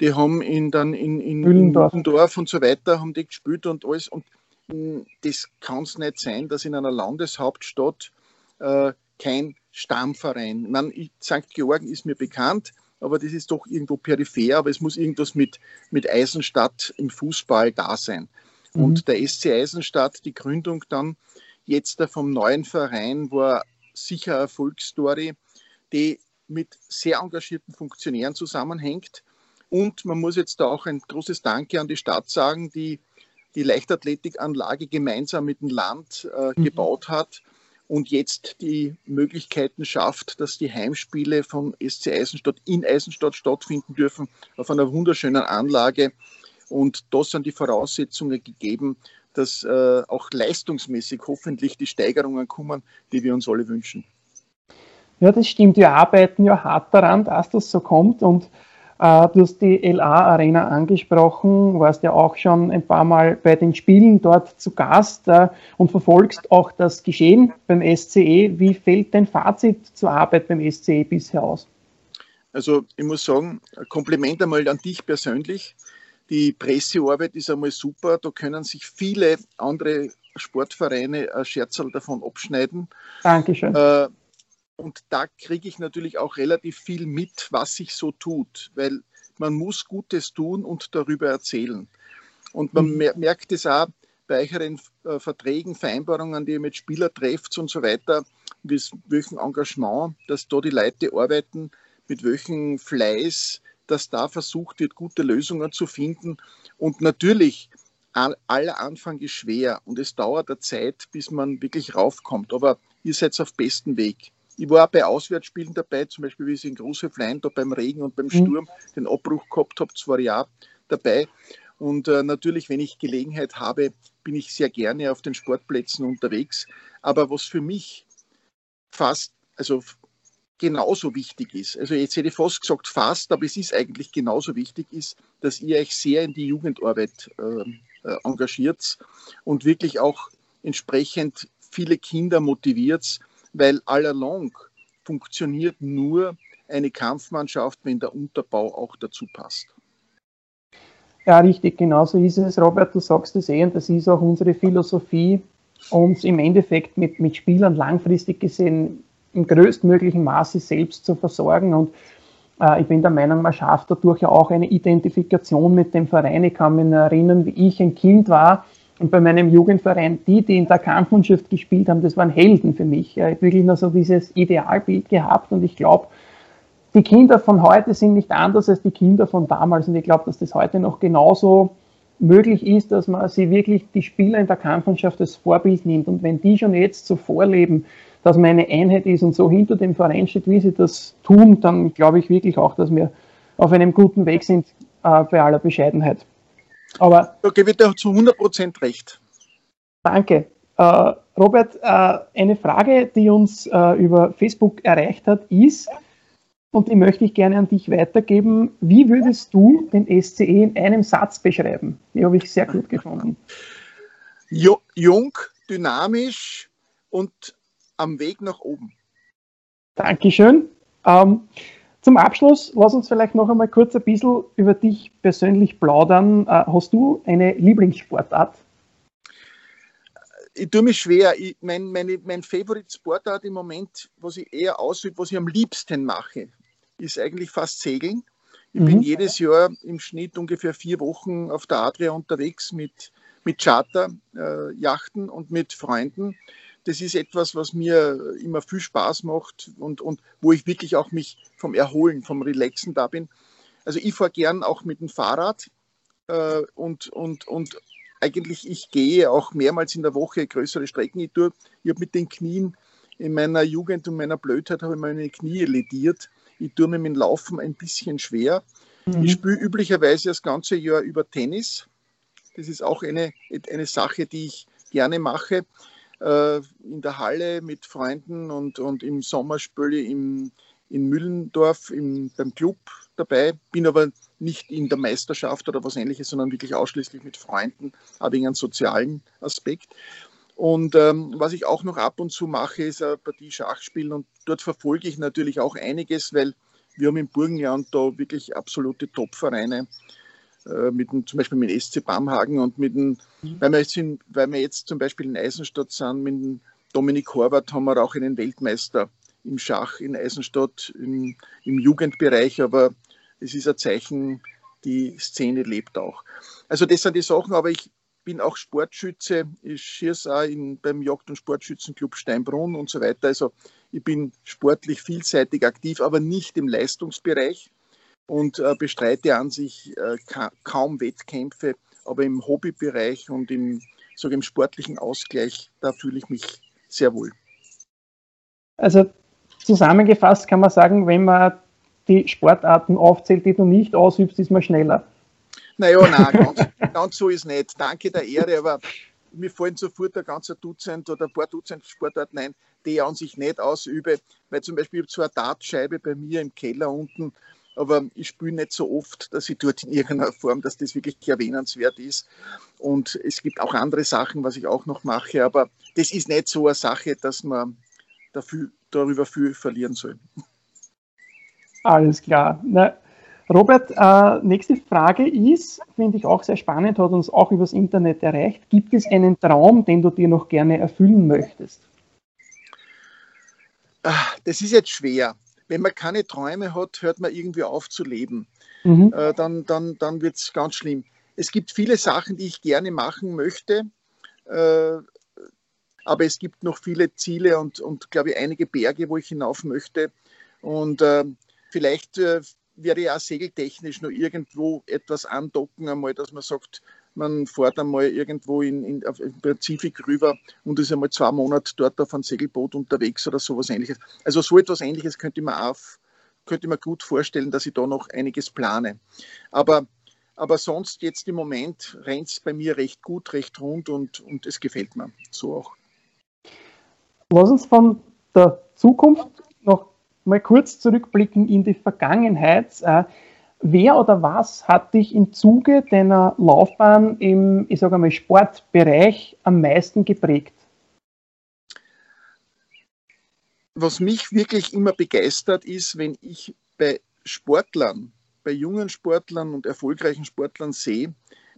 Speaker 3: Die haben in, dann in, in, in.
Speaker 1: Müllendorf
Speaker 3: und so weiter haben die gespielt und alles. Und das kann es nicht sein, dass in einer Landeshauptstadt äh, kein Stammverein. Ich meine, St. Georgen ist mir bekannt, aber das ist doch irgendwo peripher, aber es muss irgendwas mit, mit Eisenstadt im Fußball da sein.
Speaker 1: Mhm.
Speaker 3: Und der SC Eisenstadt, die Gründung dann jetzt vom neuen Verein, war sicher eine Erfolgsstory, die mit sehr engagierten Funktionären zusammenhängt. Und man muss jetzt da auch ein großes Danke an die Stadt sagen, die die Leichtathletikanlage gemeinsam mit dem Land äh,
Speaker 1: Mhm.
Speaker 3: gebaut hat und jetzt die Möglichkeiten schafft, dass die Heimspiele vom SC Eisenstadt in Eisenstadt stattfinden dürfen, auf einer wunderschönen Anlage. Und da sind die Voraussetzungen gegeben, dass äh, auch leistungsmäßig hoffentlich die Steigerungen kommen, die wir uns alle wünschen.
Speaker 1: Ja, das stimmt. Wir arbeiten ja hart daran, dass das so kommt. Und äh, du hast die LA Arena angesprochen, warst ja auch schon ein paar Mal bei den Spielen dort zu Gast äh, und verfolgst auch das Geschehen beim SCE. Wie fällt dein Fazit zur Arbeit beim SCE bisher aus?
Speaker 3: Also ich muss sagen, ein Kompliment einmal an dich persönlich. Die Pressearbeit ist einmal super. Da können sich viele andere Sportvereine ein Scherzerl davon abschneiden.
Speaker 1: Dankeschön.
Speaker 3: Äh, und da kriege ich natürlich auch relativ viel mit, was sich so tut, weil man muss Gutes tun und darüber erzählen. Und man
Speaker 1: Mhm.
Speaker 3: mer merkt es auch bei euren äh, Verträgen, Vereinbarungen, die ihr mit Spielern trefft und so weiter, mit welchem Engagement, dass da die Leute arbeiten, mit welchem Fleiß dass da versucht wird, gute Lösungen zu finden. Und natürlich, aller Anfang ist schwer und es dauert eine Zeit, bis man wirklich raufkommt. Aber ihr seid auf besten Weg. Ich war auch bei Auswärtsspielen dabei, zum Beispiel wie ich in Große Flein da beim Regen und beim mhm. Sturm den Abbruch gehabt habe, zwei Jahre dabei. Und äh, natürlich, wenn ich Gelegenheit habe, bin ich sehr gerne auf den Sportplätzen unterwegs. Aber was für mich fast, also genauso wichtig ist, also jetzt hätte ich fast gesagt fast, aber es ist eigentlich genauso wichtig, ist, dass ihr euch sehr in die Jugendarbeit äh, äh, engagiert und wirklich auch entsprechend viele Kinder motiviert, weil allalong funktioniert nur eine Kampfmannschaft, wenn der Unterbau auch dazu passt.
Speaker 1: Ja, richtig, genauso ist es, Robert, du sagst es eh, und das ist auch unsere Philosophie, uns im Endeffekt mit, mit Spielern langfristig gesehen im größtmöglichen Maße selbst zu versorgen. Und äh, ich bin der Meinung, man schafft dadurch ja auch eine Identifikation mit dem Verein. Ich kann mich erinnern, wie ich ein Kind war und bei meinem Jugendverein, die, die in der Kampfmannschaft gespielt haben, das waren Helden für mich. Ich habe wirklich noch so dieses Idealbild gehabt und ich glaube, die Kinder von heute sind nicht anders als die Kinder von damals. Und ich glaube, dass das heute noch genauso möglich ist, dass man sie wirklich die Spieler in der Kampfmannschaft als Vorbild nimmt. Und wenn die schon jetzt so vorleben, dass man eine Einheit ist und so hinter dem Verein steht, wie sie das tun, dann glaube ich wirklich auch, dass wir auf einem guten Weg sind, äh, bei aller Bescheidenheit.
Speaker 3: Aber. Da gebe ich dir zu 100% recht.
Speaker 1: Danke. Äh, Robert, äh, eine Frage, die uns äh, über Facebook erreicht hat, ist, und die möchte ich gerne an dich weitergeben. Wie würdest du den SCE in einem Satz beschreiben? Die habe ich sehr gut gefunden.
Speaker 3: Jung, dynamisch und am Weg nach oben.
Speaker 1: Dankeschön. Ähm, zum Abschluss, lass uns vielleicht noch einmal kurz ein bisschen über dich persönlich plaudern. Äh, hast du eine Lieblingssportart?
Speaker 3: Ich tue mich schwer. Ich, mein, meine, mein Favorite Sportart im Moment, was ich eher ausübe, was ich am liebsten mache, ist eigentlich fast Segeln. Ich mhm. bin jedes Jahr im Schnitt ungefähr vier Wochen auf der Adria unterwegs mit, mit Charterjachten äh, und mit Freunden. Das ist etwas, was mir immer viel Spaß macht und, und wo ich wirklich auch mich vom Erholen, vom Relaxen da bin. Also ich fahre gern auch mit dem Fahrrad äh, und, und, und eigentlich ich gehe auch mehrmals in der Woche größere Strecken. Ich, tue, ich habe mit den Knien in meiner Jugend und meiner Blödheit habe ich meine Knie lediert ich tue mir mit dem Laufen ein bisschen schwer. Mhm. Ich spiele üblicherweise das ganze Jahr über Tennis. Das ist auch eine, eine Sache, die ich gerne mache. Äh, in der Halle mit Freunden und, und im Sommer spiele ich im, in Müllendorf im, beim Club dabei. Bin aber nicht in der Meisterschaft oder was ähnliches, sondern wirklich ausschließlich mit Freunden, aber wegen einem sozialen Aspekt. Und ähm, was ich auch noch ab und zu mache, ist eine Partie Schach spielen und dort verfolge ich natürlich auch einiges, weil wir haben im Burgenland da wirklich absolute Top-Vereine, äh, mit dem, zum Beispiel mit dem SC Bamhagen und mit dem, mhm. weil, wir jetzt in, weil wir jetzt zum Beispiel in Eisenstadt sind, mit dem Dominik Horvath haben wir auch einen Weltmeister im Schach in Eisenstadt im, im Jugendbereich, aber es ist ein Zeichen, die Szene lebt auch. Also das sind die Sachen, aber ich bin auch Sportschütze, ich schieße auch in, beim Jagd- und Sportschützenclub Steinbrunn und so weiter. Also ich bin sportlich vielseitig aktiv, aber nicht im Leistungsbereich und äh, bestreite an sich äh, ka kaum Wettkämpfe, aber im Hobbybereich und im, sogar im sportlichen Ausgleich, da fühle ich mich sehr wohl.
Speaker 1: Also zusammengefasst kann man sagen, wenn man die Sportarten aufzählt, die du nicht ausübst, ist man schneller.
Speaker 3: Naja, nein, ganz, (laughs) ganz so ist nicht. Danke der Ehre, aber mir fallen sofort ein ganzer Dutzend oder ein paar Dutzend Sportarten ein, die ich an sich nicht ausübe, weil zum Beispiel ich habe zwar eine Dartscheibe bei mir im Keller unten, aber ich spiele nicht so oft, dass ich dort in irgendeiner Form, dass das wirklich erwähnenswert ist. Und es gibt auch andere Sachen, was ich auch noch mache, aber das ist nicht so eine Sache, dass man dafür, darüber viel verlieren soll.
Speaker 1: Alles klar. Na, Robert, äh, nächste Frage ist, finde ich auch sehr spannend, hat uns auch übers Internet erreicht. Gibt es einen Traum, den du dir noch gerne erfüllen möchtest?
Speaker 3: Ah, das ist jetzt schwer. Wenn man keine Träume hat, hört man irgendwie auf zu leben. Mhm. Äh, dann dann, dann wird es ganz schlimm. Es gibt viele Sachen, die ich gerne machen möchte, äh, aber es gibt noch viele Ziele und, und glaube ich, einige Berge, wo ich hinauf möchte. Und äh, vielleicht äh, werde ich auch segeltechnisch noch irgendwo etwas andocken, einmal, dass man sagt, man fährt einmal irgendwo in, in, auf, im Pazifik rüber und ist einmal zwei Monate dort auf einem Segelboot unterwegs oder sowas ähnliches. Also so etwas ähnliches könnte mir auch könnte mir gut vorstellen, dass ich da noch einiges plane. Aber, aber sonst jetzt im Moment rennt es bei mir recht gut, recht rund und, und es gefällt mir so auch.
Speaker 1: Lass uns von der Zukunft noch mal kurz zurückblicken in die Vergangenheit. Wer oder was hat dich im Zuge deiner Laufbahn im, ich sage mal, Sportbereich am meisten geprägt?
Speaker 3: Was mich wirklich immer begeistert ist, wenn ich bei Sportlern, bei jungen Sportlern und erfolgreichen Sportlern sehe,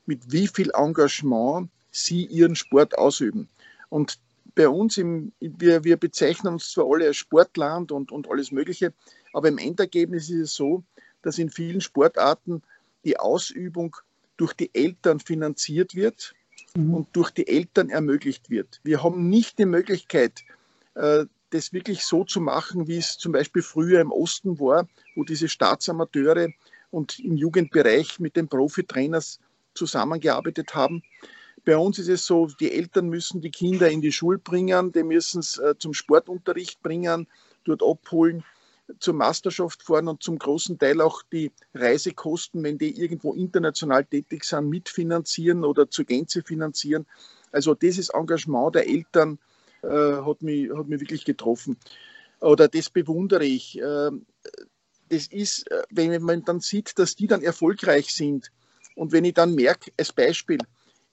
Speaker 3: mit wie viel Engagement sie ihren Sport ausüben. Und bei uns, im, wir, wir bezeichnen uns zwar alle als Sportland und, und alles Mögliche, aber im Endergebnis ist es so, dass in vielen Sportarten die Ausübung durch die Eltern finanziert wird mhm. und durch die Eltern ermöglicht wird. Wir haben nicht die Möglichkeit, äh, das wirklich so zu machen, wie es zum Beispiel früher im Osten war, wo diese Staatsamateure und im Jugendbereich mit den Profitrainers zusammengearbeitet haben. Bei uns ist es so, die Eltern müssen die Kinder in die Schule bringen, die müssen es äh, zum Sportunterricht bringen, dort abholen, zur Meisterschaft fahren und zum großen Teil auch die Reisekosten, wenn die irgendwo international tätig sind, mitfinanzieren oder zur Gänze finanzieren. Also dieses Engagement der Eltern äh, hat, mich, hat mich wirklich getroffen. Oder das bewundere ich. Äh, das ist, äh, wenn man dann sieht, dass die dann erfolgreich sind und wenn ich dann merke, als Beispiel,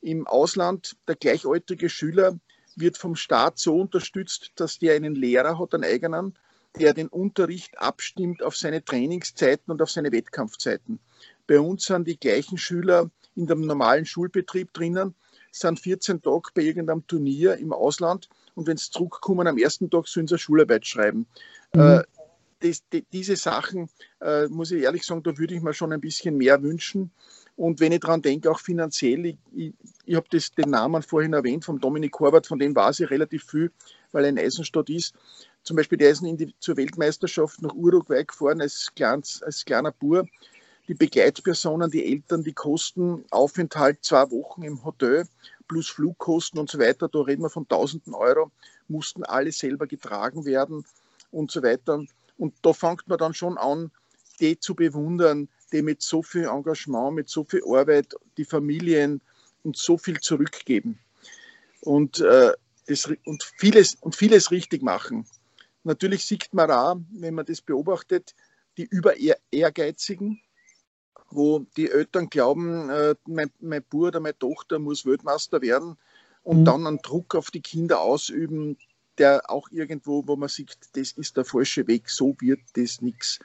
Speaker 3: im Ausland der gleichaltrige Schüler wird vom Staat so unterstützt, dass der einen Lehrer hat, einen eigenen, der den Unterricht abstimmt auf seine Trainingszeiten und auf seine Wettkampfzeiten. Bei uns sind die gleichen Schüler in dem normalen Schulbetrieb drinnen, sind 14 Tage bei irgendeinem Turnier im Ausland und wenn sie zurückkommen, am ersten Tag sollen sie eine Schularbeit schreiben. Mhm. Äh, das, die, diese Sachen, äh, muss ich ehrlich sagen, da würde ich mir schon ein bisschen mehr wünschen. Und wenn ich daran denke, auch finanziell, ich, ich, ich habe den Namen vorhin erwähnt, vom Dominik Horvath, von dem weiß ich relativ viel, weil er in Eisenstadt ist. Zum Beispiel, der ist die, zur Weltmeisterschaft nach Uruguay gefahren als, kleins, als kleiner Bur. Die Begleitpersonen, die Eltern, die Kosten, Aufenthalt zwei Wochen im Hotel plus Flugkosten und so weiter, da reden wir von tausenden Euro, mussten alle selber getragen werden und so weiter. Und da fängt man dann schon an, die zu bewundern, die mit so viel Engagement, mit so viel Arbeit die Familien und so viel zurückgeben und, äh, das, und, vieles, und vieles richtig machen. Natürlich sieht man auch, wenn man das beobachtet, die über Ehrgeizigen, wo die Eltern glauben, äh, mein, mein Bruder oder meine Tochter muss Weltmeister werden und mhm. dann einen Druck auf die Kinder ausüben, der auch irgendwo, wo man sieht, das ist der falsche Weg, so wird das nichts.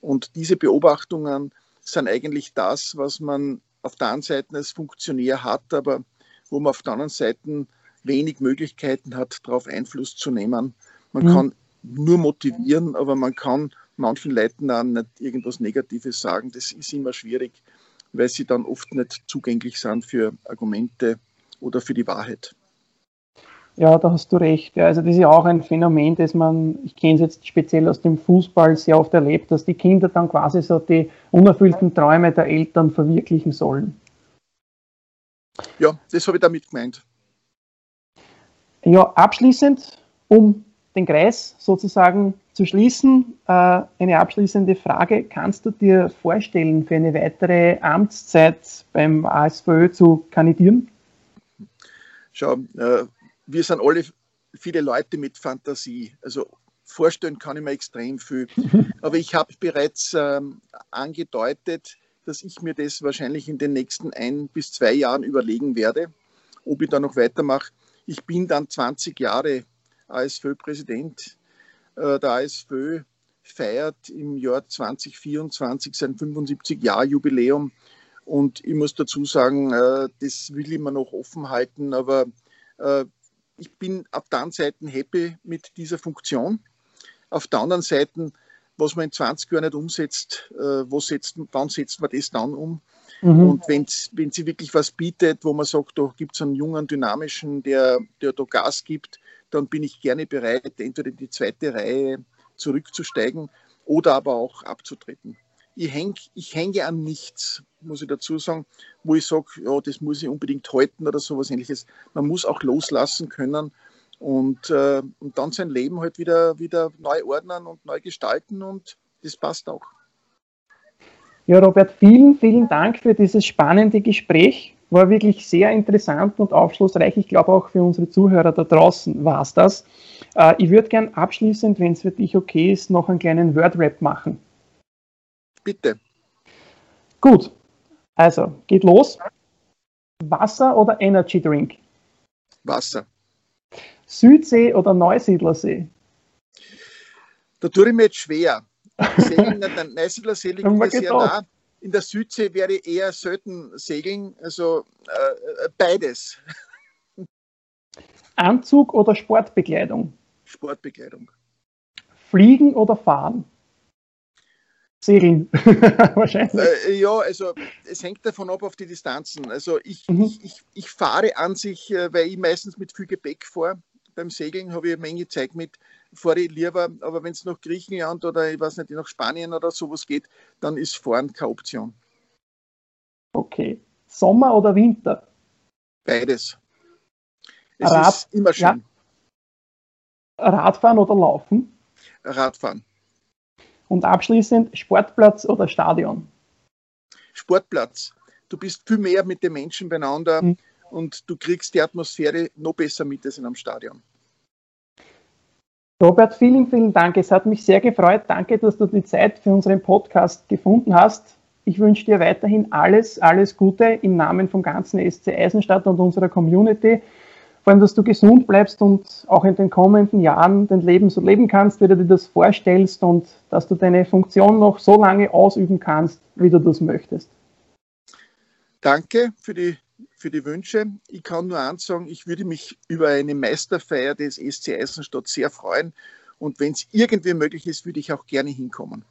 Speaker 3: Und diese Beobachtungen sind eigentlich das, was man auf der einen Seite als Funktionär hat, aber wo man auf der anderen Seite wenig Möglichkeiten hat, darauf Einfluss zu nehmen. Man mhm. kann nur motivieren, aber man kann manchen Leuten auch nicht irgendwas Negatives sagen. Das ist immer schwierig, weil sie dann oft nicht zugänglich sind für Argumente oder für die Wahrheit.
Speaker 1: Ja, da hast du recht. Ja, also das ist ja auch ein Phänomen, das man, ich kenne es jetzt speziell aus dem Fußball, sehr oft erlebt, dass die Kinder dann quasi so die unerfüllten Träume der Eltern verwirklichen sollen.
Speaker 3: Ja, das habe ich damit gemeint.
Speaker 1: Ja, abschließend, um den Kreis sozusagen zu schließen, äh, eine abschließende Frage. Kannst du dir vorstellen, für eine weitere Amtszeit beim ASVÖ zu kandidieren?
Speaker 3: Schau, äh, wir sind alle viele Leute mit Fantasie. Also vorstellen kann ich mir extrem viel. (laughs) Aber ich habe bereits ähm, angedeutet, dass ich mir das wahrscheinlich in den nächsten ein bis zwei Jahren überlegen werde, ob ich da noch weitermache. Ich bin dann 20 Jahre ASFÖ-Präsident. Äh, der ASFÖ feiert im Jahr 2024 sein 75-Jahr-Jubiläum. Und ich muss dazu sagen, äh, das will ich mir noch offen halten, aber äh, ich bin auf der einen Seite happy mit dieser Funktion. Auf der anderen Seite, was man in 20 Jahren nicht umsetzt, wo setzt, wann setzt man das dann um? Mhm. Und wenn sie wirklich was bietet, wo man sagt, da gibt es einen jungen, dynamischen, der, der da Gas gibt, dann bin ich gerne bereit, entweder in die zweite Reihe zurückzusteigen oder aber auch abzutreten. ich, häng, ich hänge an nichts, muss ich dazu sagen, wo ich sage, ja, das muss ich unbedingt halten oder sowas ähnliches. Man muss auch loslassen können und, äh, und dann sein Leben halt wieder, wieder neu ordnen und neu gestalten und das passt auch.
Speaker 1: Ja, Robert, vielen, vielen Dank für dieses spannende Gespräch. War wirklich sehr interessant und aufschlussreich. Ich glaube auch für unsere Zuhörer da draußen war es das. Äh, ich würde gern abschließend, wenn es für dich okay ist, noch einen kleinen Word-Rap machen.
Speaker 3: Bitte.
Speaker 1: Gut, also geht los. Wasser oder Energy Drink?
Speaker 3: Wasser.
Speaker 1: Südsee oder Neusiedlersee?
Speaker 3: Da tue ich mir jetzt schwer. (laughs) Der Neusiedlersee liegt mir sehr nah. In der Südsee ich eher selten segeln, also äh, beides.
Speaker 1: Anzug oder Sportbekleidung?
Speaker 3: Sportbekleidung.
Speaker 1: Fliegen oder fahren? Segeln. (laughs) Wahrscheinlich.
Speaker 3: Äh, ja, also es hängt davon ab auf die Distanzen. Also ich,
Speaker 1: Mhm.
Speaker 3: ich, ich, ich fahre an sich, äh, weil ich meistens mit viel Gepäck fahre. Beim Segeln habe ich eine Menge Zeit mit, fahre ich lieber, aber wenn es nach Griechenland oder ich weiß nicht, nach Spanien oder sowas geht, dann ist Fahren keine Option.
Speaker 1: Okay. Sommer oder Winter?
Speaker 3: Beides. Es
Speaker 1: Rad-
Speaker 3: ist immer schön.
Speaker 1: Radfahren oder Laufen?
Speaker 3: Radfahren.
Speaker 1: Und abschließend Sportplatz oder Stadion?
Speaker 3: Sportplatz. Du bist viel mehr mit den Menschen beieinander
Speaker 1: Mhm.
Speaker 3: und du kriegst die Atmosphäre noch besser mit als in einem Stadion.
Speaker 1: Robert, vielen, vielen Dank. Es hat mich sehr gefreut. Danke, dass du die Zeit für unseren Podcast gefunden hast. Ich wünsche dir weiterhin alles, alles Gute im Namen vom ganzen SC Eisenstadt und unserer Community. Vor allem, dass du gesund bleibst und auch in den kommenden Jahren dein Leben so leben kannst, wie du dir das vorstellst und dass du deine Funktion noch so lange ausüben kannst, wie du das möchtest.
Speaker 3: Danke für die, für die Wünsche. Ich kann nur eins sagen, ich würde mich über eine Meisterfeier des SC Eisenstadt sehr freuen. Und wenn es irgendwie möglich ist, würde ich auch gerne hinkommen.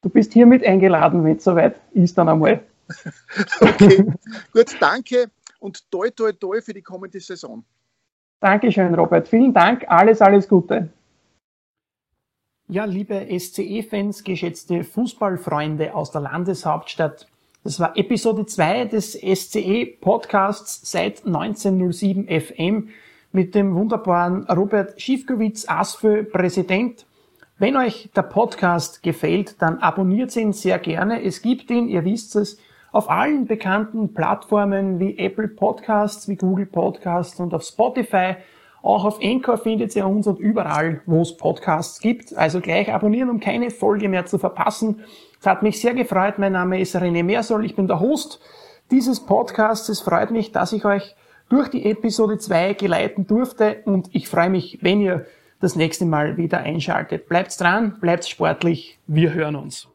Speaker 1: Du bist hiermit eingeladen, wenn es soweit ist dann einmal. (laughs)
Speaker 3: Okay, gut, danke und toi, toi, toi für die kommende Saison.
Speaker 1: Dankeschön, Robert. Vielen Dank. Alles, alles Gute. Ja, liebe SCE-Fans, geschätzte Fußballfreunde aus der Landeshauptstadt. Das war Episode 2 des SCE-Podcasts seit 1907 FM mit dem wunderbaren Robert Schiefkowitz, ASFÖ Präsident. Wenn euch der Podcast gefällt, dann abonniert ihn sehr gerne. Es gibt ihn, ihr wisst es, auf allen bekannten Plattformen wie Apple Podcasts, wie Google Podcasts und auf Spotify. Auch auf Anchor findet ihr uns und überall, wo es Podcasts gibt. Also gleich abonnieren, um keine Folge mehr zu verpassen. Es hat mich sehr gefreut. Mein Name ist René Meersoll. Ich bin der Host dieses Podcasts. Es freut mich, dass ich euch durch die Episode 2 geleiten durfte und ich freue mich, wenn ihr das nächste Mal wieder einschaltet. Bleibt dran, bleibt sportlich. Wir hören uns.